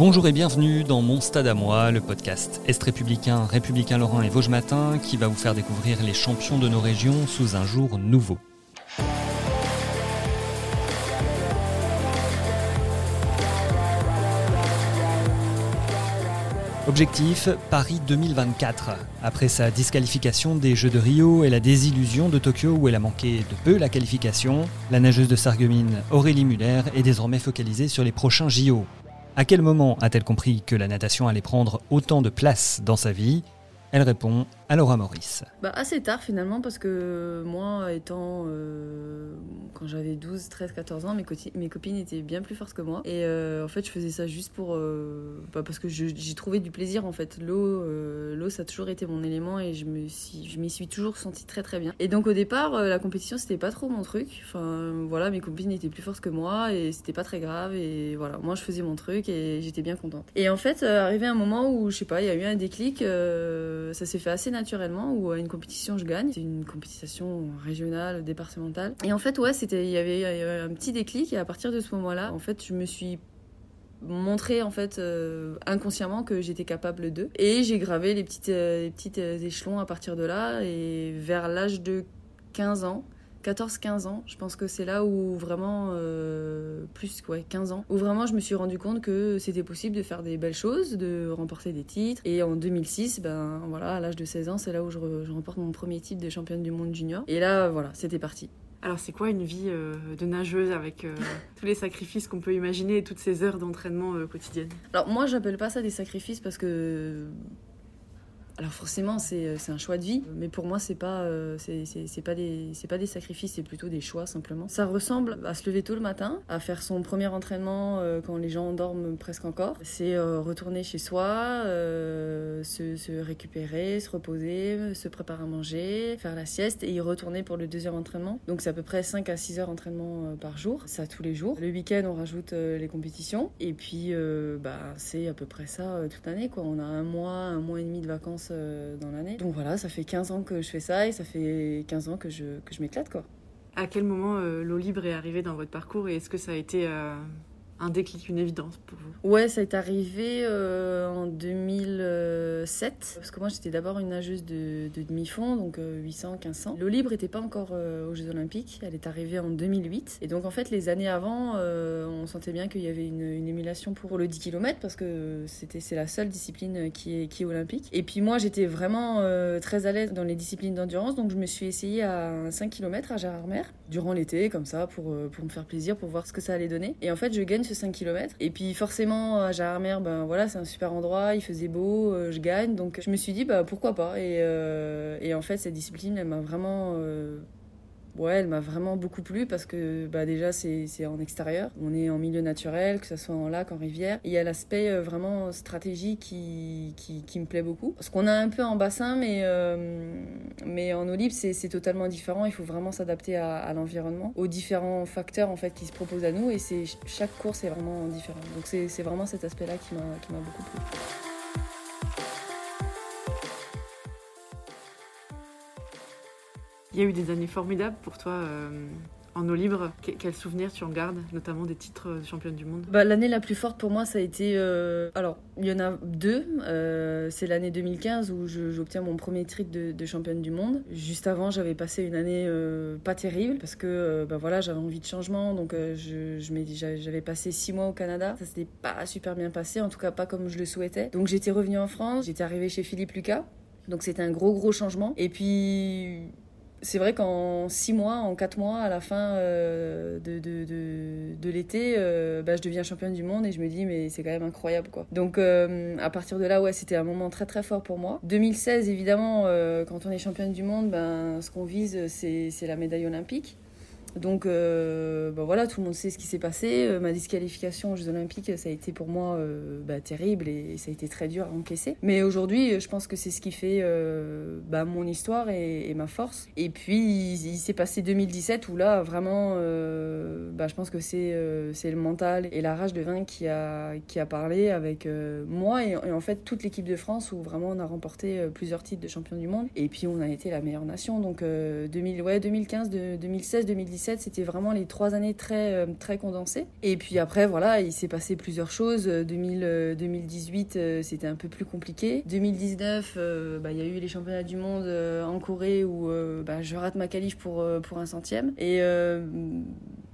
Bonjour et bienvenue dans Mon Stade à moi, le podcast Est républicain, républicain Lorrain et Vosges Matin qui va vous faire découvrir les champions de nos régions sous un jour nouveau. Objectif Paris 2024. Après sa disqualification des Jeux de Rio et la désillusion de Tokyo où elle a manqué de peu la qualification, la nageuse de Sarreguemines Aurélie Muller est désormais focalisée sur les prochains JO. À quel moment a-t-elle compris que la natation allait prendre autant de place dans sa vie? Elle répond à Laura Maurice. Bah assez tard finalement parce que moi étant euh, quand j'avais 12, 13, 14 ans mes, copines étaient bien plus fortes que moi. Et euh, en fait je faisais ça juste pour euh, bah, parce que j'y trouvais du plaisir en fait. L'eau l'eau ça a toujours été mon élément et je me suis m'y suis toujours sentie très très bien. Et donc au départ la compétition c'était pas trop mon truc. Enfin voilà mes copines étaient plus fortes que moi et c'était pas très grave. Et voilà moi je faisais mon truc et j'étais bien contente. Et en fait arrivé un moment où je sais pas il y a eu un déclic ça s'est fait assez naturellement ou à une compétition je gagne. C'est une compétition régionale, départementale. Et en fait, ouais, c'était, il y avait un petit déclic et à partir de ce moment-là, en fait, je me suis montré en fait euh, inconsciemment que j'étais capable d'eux et j'ai gravé les petites euh, les petites euh, échelons à partir de là et vers l'âge de 15 ans 14-15 ans, je pense que c'est là où vraiment, euh, plus ouais, 15 ans, où vraiment je me suis rendu compte que c'était possible de faire des belles choses, de remporter des titres. Et en 2006, ben voilà, à l'âge de 16 ans, c'est là où je, remporte mon premier titre de championne du monde junior. Et là, voilà, c'était parti. Alors c'est quoi une vie euh, de nageuse avec euh, tous les sacrifices qu'on peut imaginer et toutes ces heures d'entraînement quotidiennes? Alors moi j'appelle pas ça des sacrifices parce que alors forcément, euh, c'est un choix de vie, mais pour moi, c'est pas, euh, pas, des, pas des sacrifices, c'est plutôt des choix simplement. Ça ressemble à se lever tôt le matin, à faire son premier entraînement euh, quand les gens dorment presque encore. C'est retourner chez soi, se, se, récupérer, se reposer, se préparer à manger, faire la sieste et y retourner pour le deuxième entraînement. Donc c'est à peu près 5 à 6 heures d'entraînement par jour, ça tous les jours. Le week-end, on rajoute les compétitions et puis bah, c'est à peu près ça toute l'année. On a un mois, un mois et demi de vacances euh, dans l'année. Donc voilà, ça fait 15 ans que je fais ça et ça fait 15 ans que je, que je m'éclate quoi. À quel moment euh, l'eau libre est arrivée dans votre parcours et est-ce que ça a été euh, un déclic, une évidence pour vous Ouais, ça est arrivé euh, en 2007. Parce que moi, j'étais d'abord une nageuse de, demi-fond, donc 800, euh, 1500. L'eau libre n'était pas encore euh, aux Jeux Olympiques. Elle est arrivée en 2008. Et donc, en fait, les années avant, on sentait bien qu'il y avait une, émulation pour le 10 km parce que c'était c'est la seule discipline qui est, qui est olympique. Et puis, moi, j'étais vraiment très à l'aise dans les disciplines d'endurance. Donc, je me suis essayée à 5 km à Gérardmer durant l'été, comme ça, pour, pour me faire plaisir, pour voir ce que ça allait donner. Et en fait, je gagne 5 km. Et puis forcément, à Jarmer, ben voilà, c'est un super endroit, il faisait beau, euh, je gagne. Donc je me suis dit, bah pourquoi pas. Et, euh, en fait, cette discipline, elle m'a vraiment euh, Ouais, elle m'a vraiment beaucoup plu parce que bah, déjà c'est en extérieur, on est en milieu naturel, que ce soit en lac, en rivière. il y a l'aspect euh, vraiment stratégique qui, qui, qui, me plaît beaucoup. Parce qu'on a un peu en bassin, mais, euh, mais en eau libre c'est totalement différent. Il faut vraiment s'adapter à, l'environnement, aux différents facteurs en fait qui se proposent à nous et chaque course est vraiment différente. Donc c'est vraiment cet aspect-là qui m'a beaucoup plu. Il y a eu des années formidables pour toi euh, en eau libre. quels souvenirs tu en gardes, notamment des titres de championne du monde? Bah, L'année la plus forte pour moi, ça a été. Euh, alors, il y en a deux. Euh, c'est l'année 2015 où j'obtiens mon premier titre de, championne du monde. Juste avant, j'avais passé une année pas terrible parce que bah, voilà, j'avais envie de changement. Donc, je, j'avais passé six mois au Canada. Ça s'était pas super bien passé, en tout cas pas comme je le souhaitais. Donc, j'étais revenue en France. J'étais arrivée chez Philippe Lucas. Donc, c'était un gros, gros changement. Et puis c'est vrai qu'en six mois, en quatre mois, à la fin euh, de, de, de, l'été, euh, bah, je deviens championne du monde et je me dis, mais c'est quand même incroyable. quoi. Donc euh, à partir de là, ouais, c'était un moment très très fort pour moi. 2016, évidemment, quand on est championne du monde, ben, ce qu'on vise, c'est la médaille olympique. Donc euh, bah voilà, tout le monde sait ce qui s'est passé. Euh, ma disqualification aux Jeux Olympiques, ça a été pour moi euh, bah, terrible et, ça a été très dur à encaisser. Mais aujourd'hui, je pense que c'est ce qui fait bah, mon histoire et, ma force. Et puis, il, s'est passé 2017 où là, vraiment, bah, je pense que c'est c'est le mental et la rage de vaincre qui a, qui a parlé avec moi et, en fait toute l'équipe de France où vraiment on a remporté plusieurs titres de champion du monde. Et puis, on a été la meilleure nation. Donc, 2000, ouais, 2015, 2016, 2017 c'était vraiment les trois années très, euh, très condensées. Et puis après, voilà, il s'est passé plusieurs choses. 2000, 2018, euh, euh, c'était un peu plus compliqué. 2019, bah, il y a eu les championnats du monde en Corée où bah, je rate ma qualif pour, pour un centième. Et,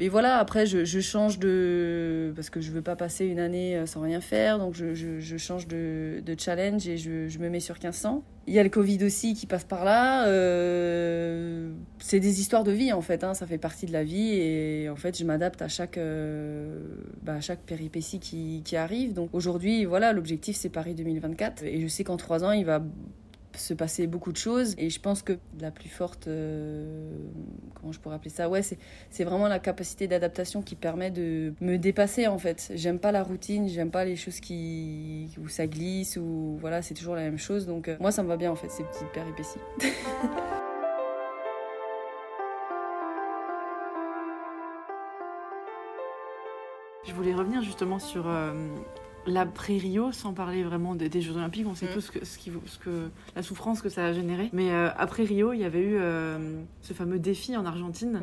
et voilà, après, je, change de... Parce que je veux pas passer une année sans rien faire, donc je, change de, de, challenge et je, me mets sur 1500. Il y a le Covid aussi qui passe par là. Euh, c'est des histoires de vie en fait, hein, ça fait partie de la vie et en fait je m'adapte à chaque, euh, bah, à chaque péripétie qui, qui arrive. Donc aujourd'hui, voilà, l'objectif c'est Paris 2024 et je sais qu'en trois ans il va se passer beaucoup de choses. Et je pense que la plus forte, euh, comment je pourrais appeler ça? Ouais, c'est vraiment la capacité d'adaptation qui permet de me dépasser en fait. J'aime pas la routine, j'aime pas les choses qui où ça glisse ou voilà, c'est toujours la même chose. Donc euh, moi, ça me va bien en fait ces petites péripéties. Je voulais revenir justement sur euh, l'après-Rio, sans parler vraiment des, Jeux Olympiques, on sait mm. tous que, ce, qui, ce que, la souffrance que ça a généré. Mais euh, après Rio, il y avait eu euh, ce fameux défi en Argentine.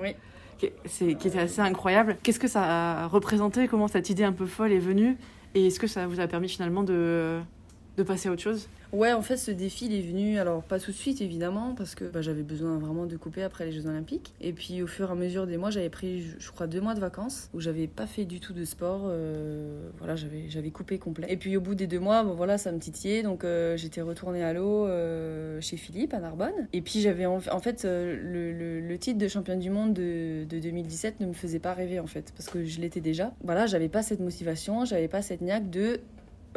Qui, qui était assez incroyable. Qu'est-ce que ça a représenté? Comment cette idée un peu folle est venue? Et est-ce que ça vous a permis finalement de, de passer à autre chose? Ouais, en fait, ce défi, il est venu, alors pas tout de suite évidemment, parce que bah, j'avais besoin vraiment de couper après les Jeux Olympiques. Et puis au fur et à mesure des mois, j'avais pris, je crois, deux mois de vacances où j'avais pas fait du tout de sport. Euh, voilà, j'avais, coupé complet. Et puis au bout des deux mois, bon voilà, ça me titillait, donc euh, j'étais retournée à l'eau euh, chez Philippe à Narbonne. Et puis j'avais en, fait le, le, titre de championne du monde de, de 2017 ne me faisait pas rêver en fait, parce que je l'étais déjà. Voilà, j'avais pas cette motivation, j'avais pas cette niaque de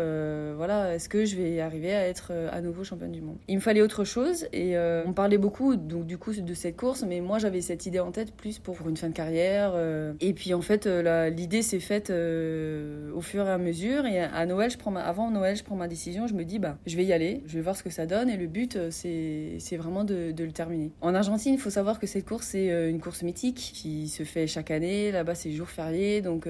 euh, voilà, est-ce que je vais arriver à être euh, à nouveau championne du monde? Il me fallait autre chose et euh, on parlait beaucoup donc du coup de cette course, mais moi j'avais cette idée en tête plus pour une fin de carrière. et puis en fait l'idée s'est faite au fur et à mesure et à Noël, je prends avant Noël, je prends ma décision, je me dis bah je vais y aller, je vais voir ce que ça donne et le but c'est vraiment de, de, le terminer. En Argentine, il faut savoir que cette course c'est une course mythique qui se fait chaque année. Là-bas c'est jour férié donc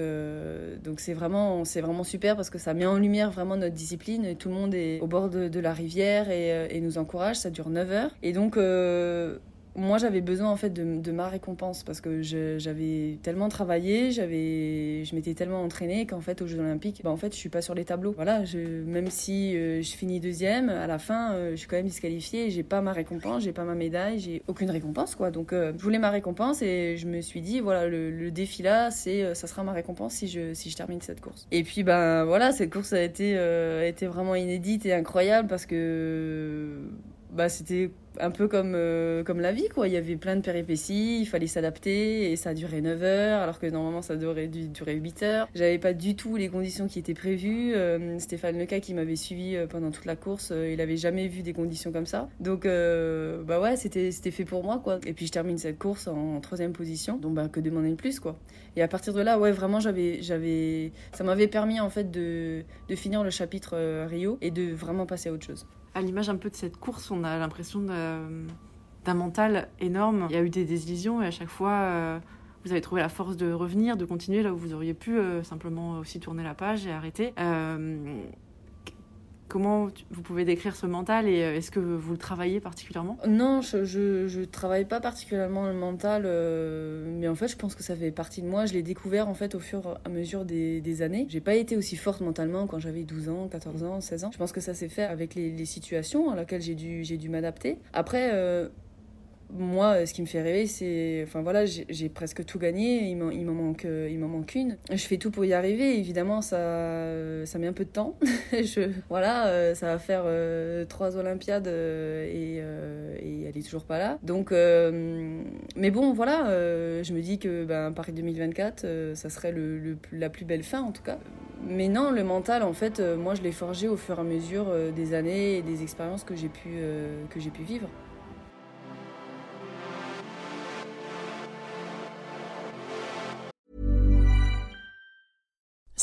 donc c'est vraiment c'est vraiment super parce que ça met en lumière vraiment notre discipline. Tout le monde est au bord de, la rivière et, euh, et, nous encourage. Ça dure 9 heures. Et donc, euh, moi j'avais besoin en fait de, ma récompense parce que j'avais tellement travaillé, j'avais, je m'étais tellement entraînée qu'en fait aux Jeux Olympiques, bah, en fait je suis pas sur les tableaux. Voilà, même si euh, je finis deuxième, à la fin euh, je suis quand même disqualifiée, j'ai pas ma récompense, j'ai pas ma médaille, j'ai aucune récompense quoi. Donc euh, je voulais ma récompense et je me suis dit voilà le, défi là c'est ça sera ma récompense si je si je termine cette course. Et puis ben voilà cette course a été a été vraiment inédite et incroyable parce que bah c'était un peu comme, euh, comme la vie, quoi. Il y avait plein de péripéties, il fallait s'adapter et ça duré 9 heures, alors que normalement ça devrait durer 8 heures. J'avais pas du tout les conditions qui étaient prévues. Euh, Stéphane Leca, qui m'avait suivi euh, pendant toute la course, il avait jamais vu des conditions comme ça. Donc, bah ouais, c'était fait pour moi, quoi. Et puis je termine cette course en, troisième position, donc bah que demander de plus, quoi? Et à partir de là, ouais, vraiment, j'avais, ça m'avait permis en fait de, de finir le chapitre Rio et de vraiment passer à autre chose à l'image un peu de cette course, on a l'impression d'un mental énorme. Il y a eu des désillusions et à chaque fois, euh, vous avez trouvé la force de revenir, de continuer là où vous auriez pu euh, simplement aussi tourner la page et arrêter. Comment vous pouvez décrire ce mental et euh, est-ce que vous le travaillez particulièrement? Non, je, ne travaille pas particulièrement le mental, euh, mais en fait, je pense que ça fait partie de moi. Je l'ai découvert en fait au fur et à mesure des, des années. J'ai pas été aussi forte mentalement quand j'avais 12 ans, 14 ans, 16 ans. Je pense que ça s'est fait avec les, situations à laquelle j'ai dû, dû m'adapter. Après, euh, moi, ce qui me fait rêver, c'est. Enfin voilà, j'ai presque tout gagné, il m'en manque, il manque une. Je fais tout pour y arriver, évidemment, ça, ça met un peu de temps. je, voilà, euh, ça va faire euh, trois Olympiades euh, et, et, elle est toujours pas là. Donc, mais bon, voilà, je me dis que ben, Paris 2024, ça serait le, la plus belle fin en tout cas. Mais non, le mental, en fait, moi je l'ai forgé au fur et à mesure des années et des expériences que j'ai pu, que pu vivre.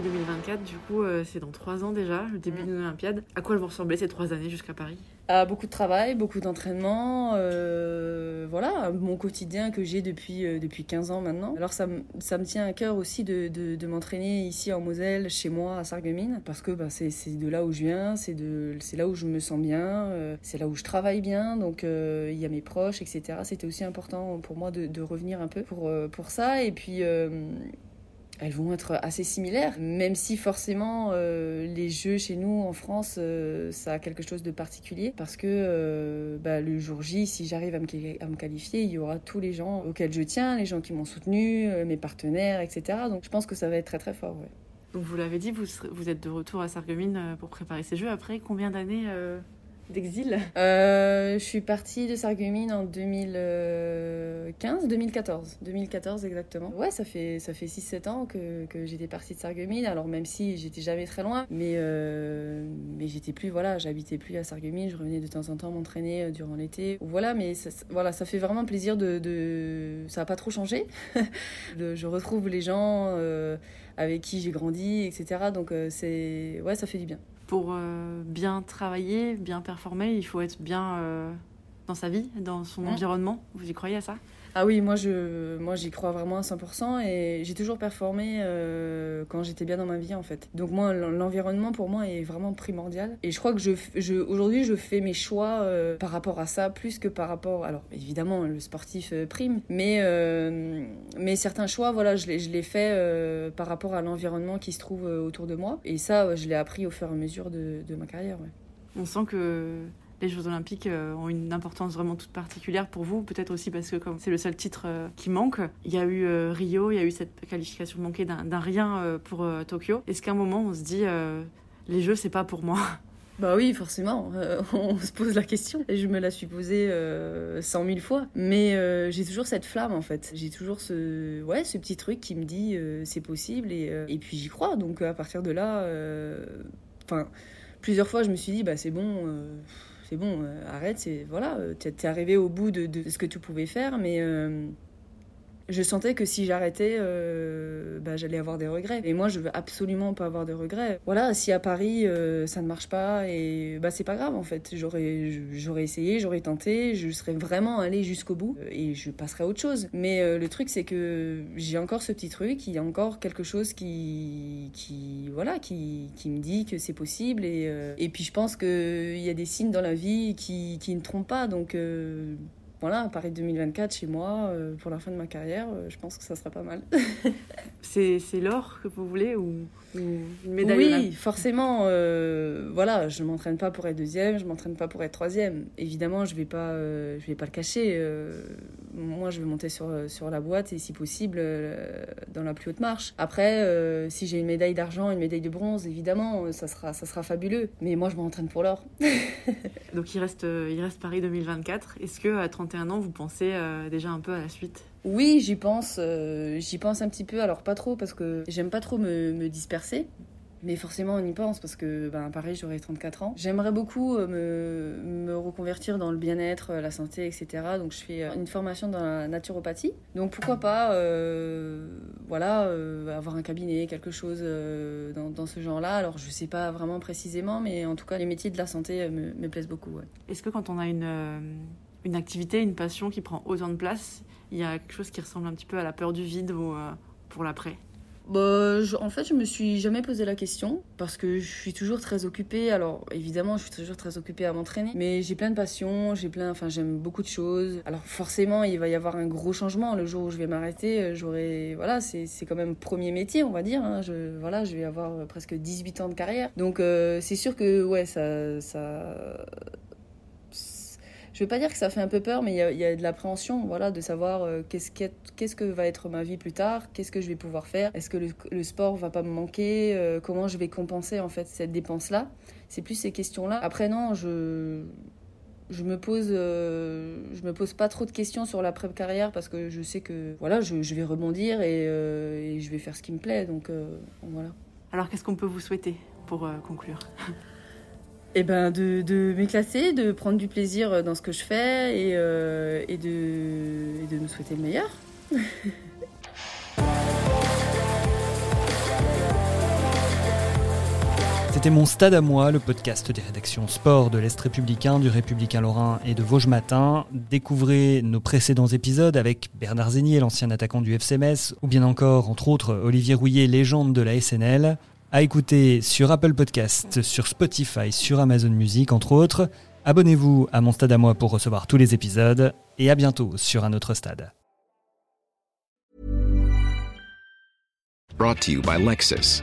Paris 2024, du coup, euh, c'est dans trois ans déjà, le début Mm. de l'Olympiade. À quoi elles vont ressembler ces trois années jusqu'à Paris? À beaucoup de travail, beaucoup d'entraînement, euh, voilà, mon quotidien que j'ai depuis, euh, depuis 15 ans maintenant. Alors ça, me- ça me tient à cœur aussi de, de, de m'entraîner ici en Moselle, chez moi, à Sarreguemines, parce que bah, c'est c'est de là où je viens, c'est de- c'est là où je me sens bien, euh, c'est là où je travaille bien, donc il y a mes proches, etc. C'était aussi important pour moi de, de revenir un peu pour, pour ça, et puis... elles vont être assez similaires, même si forcément euh, les jeux chez nous en France, euh, ça a quelque chose de particulier, parce que euh, bah, le jour J, si j'arrive à me, qualifier, il y aura tous les gens auxquels je tiens, les gens qui m'ont soutenu, mes partenaires, etc. Donc je pense que ça va être très très fort. Donc vous l'avez dit, vous, vous êtes de retour à Sarreguemines pour préparer ces jeux. Après, combien d'années d'exil Euh, je suis partie de Sarreguemines en 2015, 2014. 2014 exactement. Ouais, ça fait, ça fait 6-7 ans que, que j'étais partie de Sarreguemines. Alors même si j'étais jamais très loin, mais, euh, mais j'étais plus, voilà, j'habitais plus à Sarreguemines. Je revenais de temps en temps m'entraîner euh, durant l'été. Voilà, mais ça, voilà, ça fait vraiment plaisir de... Ça n'a pas trop changé. Je retrouve les gens avec qui j'ai grandi, etc. Donc euh, c'est... Ouais, ça fait du bien. Pour euh, bien travailler, bien performer, il faut être bien euh, dans sa vie, dans son environnement. Vous y croyez à ça? Ah oui, moi moi j'y crois vraiment à 100% et j'ai toujours performé euh, quand j'étais bien dans ma vie en fait. Donc moi l'en- l'environnement pour moi est vraiment primordial et je crois que je, je aujourd'hui je fais mes choix euh, par rapport à ça plus que par rapport alors évidemment le sportif euh, prime mais mais certains choix voilà je les je les fais par rapport à l'environnement qui se trouve autour de moi et ça je l'ai appris au fur et à mesure de, de ma carrière. On sent que les Jeux Olympiques euh, ont une importance vraiment toute particulière pour vous, peut-être aussi parce que comme c'est le seul titre euh, qui manque, il y a eu euh, Rio, il y a eu cette qualification manquée d'un rien euh, pour euh, Tokyo. Est-ce qu'à un moment on se dit euh, les Jeux c'est pas pour moi? Bah oui, forcément, euh, on se pose la question. Et je me la suis posée euh, cent mille fois. Mais euh, j'ai toujours cette flamme en fait. J'ai toujours ce, ouais, ce petit truc qui me dit euh, c'est possible et, euh, et puis j'y crois. Donc à partir de là, euh, enfin, plusieurs fois je me suis dit bah c'est bon. C'est bon, euh, arrête, c'est voilà, euh, t'es t'es arrivé au bout de, de ce que tu pouvais faire, mais euh, je sentais que si j'arrêtais, euh, bah, j'allais avoir des regrets. Et moi, je veux absolument pas avoir de regrets. Voilà, si à Paris euh, ça ne marche pas, et bah c'est pas grave en fait. J'aurais, j'aurais essayé, j'aurais tenté, je serais vraiment allée jusqu'au bout euh, et je passerais à autre chose. Mais euh, le truc, c'est que j'ai encore ce petit truc, il y a encore quelque chose qui, qui voilà, qui, qui me dit que c'est possible. Et, et puis je pense qu'il y a des signes dans la vie qui, qui ne trompent pas. Donc voilà, Paris 2024 chez moi, euh, pour la fin de ma carrière, euh, je pense que ça sera pas mal. C'est l'or que vous voulez ou, ou une médaille oui, forcément. euh, voilà, je m'entraîne pas pour être deuxième, je m'entraîne pas pour être troisième. Évidemment, je vais pas, je vais pas le cacher. moi, je vais monter sur sur la boîte et si possible dans la plus haute marche. Après, si j'ai une médaille d'argent, une médaille de bronze, évidemment, ça sera ça sera fabuleux. Mais moi, je m'entraîne pour l'or. Donc il reste, il reste Paris 2024. Est-ce que à 31 ans vous pensez euh, déjà un peu à la suite? Oui, j'y pense, euh, j'y pense un petit peu, alors pas trop parce que j'aime pas trop me, me disperser. Mais forcément, on y pense parce que, ben, pareil, j'aurai 34 ans. J'aimerais beaucoup euh, me, me reconvertir dans le bien-être, la santé, etc. Donc, je fais une formation dans la naturopathie. Donc, pourquoi pas, euh, voilà, euh, avoir un cabinet, quelque chose euh, dans, dans ce genre-là. Alors, je sais pas vraiment précisément, mais en tout cas, les métiers de la santé me, me plaisent beaucoup. ouais. Est-ce que quand on a une, une activité, une passion qui prend autant de place, il y a quelque chose qui ressemble un petit peu à la peur du vide ou euh, pour l'après bah, En fait, je me suis jamais posé la question parce que je suis toujours très occupée. Alors, évidemment, je suis toujours très occupée à m'entraîner, mais j'ai plein de passions, j'ai plein, enfin, j'aime beaucoup de choses. Alors, forcément, il va y avoir un gros changement le jour où je vais m'arrêter. Euh, j'aurai, voilà, c'est quand même premier métier, on va dire. Hein. Je, voilà, je vais avoir presque 18 ans de carrière. Donc, euh, c'est sûr que, ouais, ça, ça, je veux pas dire que ça fait un peu peur, mais il y a, de l'appréhension, voilà, de savoir euh, qu'est-ce, que va être ma vie plus tard, qu'est-ce que je vais pouvoir faire, est-ce que le, le, sport va pas me manquer, euh, comment je vais compenser en fait cette dépense-là. C'est plus ces questions-là. Après non, je je me pose euh, je me pose pas trop de questions sur l'après carrière parce que je sais que voilà je, vais rebondir et, et, je vais faire ce qui me plaît donc voilà. Alors qu'est-ce qu'on peut vous souhaiter pour conclure? Eh ben de, de m'éclater, de prendre du plaisir dans ce que je fais et, euh, de, me souhaiter le meilleur. C'était mon stade à moi, le podcast des rédactions sport de l'Est républicain, du Républicain Lorrain et de Vosges Matin. Découvrez nos précédents épisodes avec Bernard Zénier, l'ancien attaquant du FCMS, ou bien encore, entre autres, Olivier Rouillet, légende de la SNL à écouter sur Apple Podcast, sur Spotify, sur Amazon Music, entre autres. Abonnez-vous à mon stade à moi pour recevoir tous les épisodes et à bientôt sur un autre stade. Brought to you by Lexus.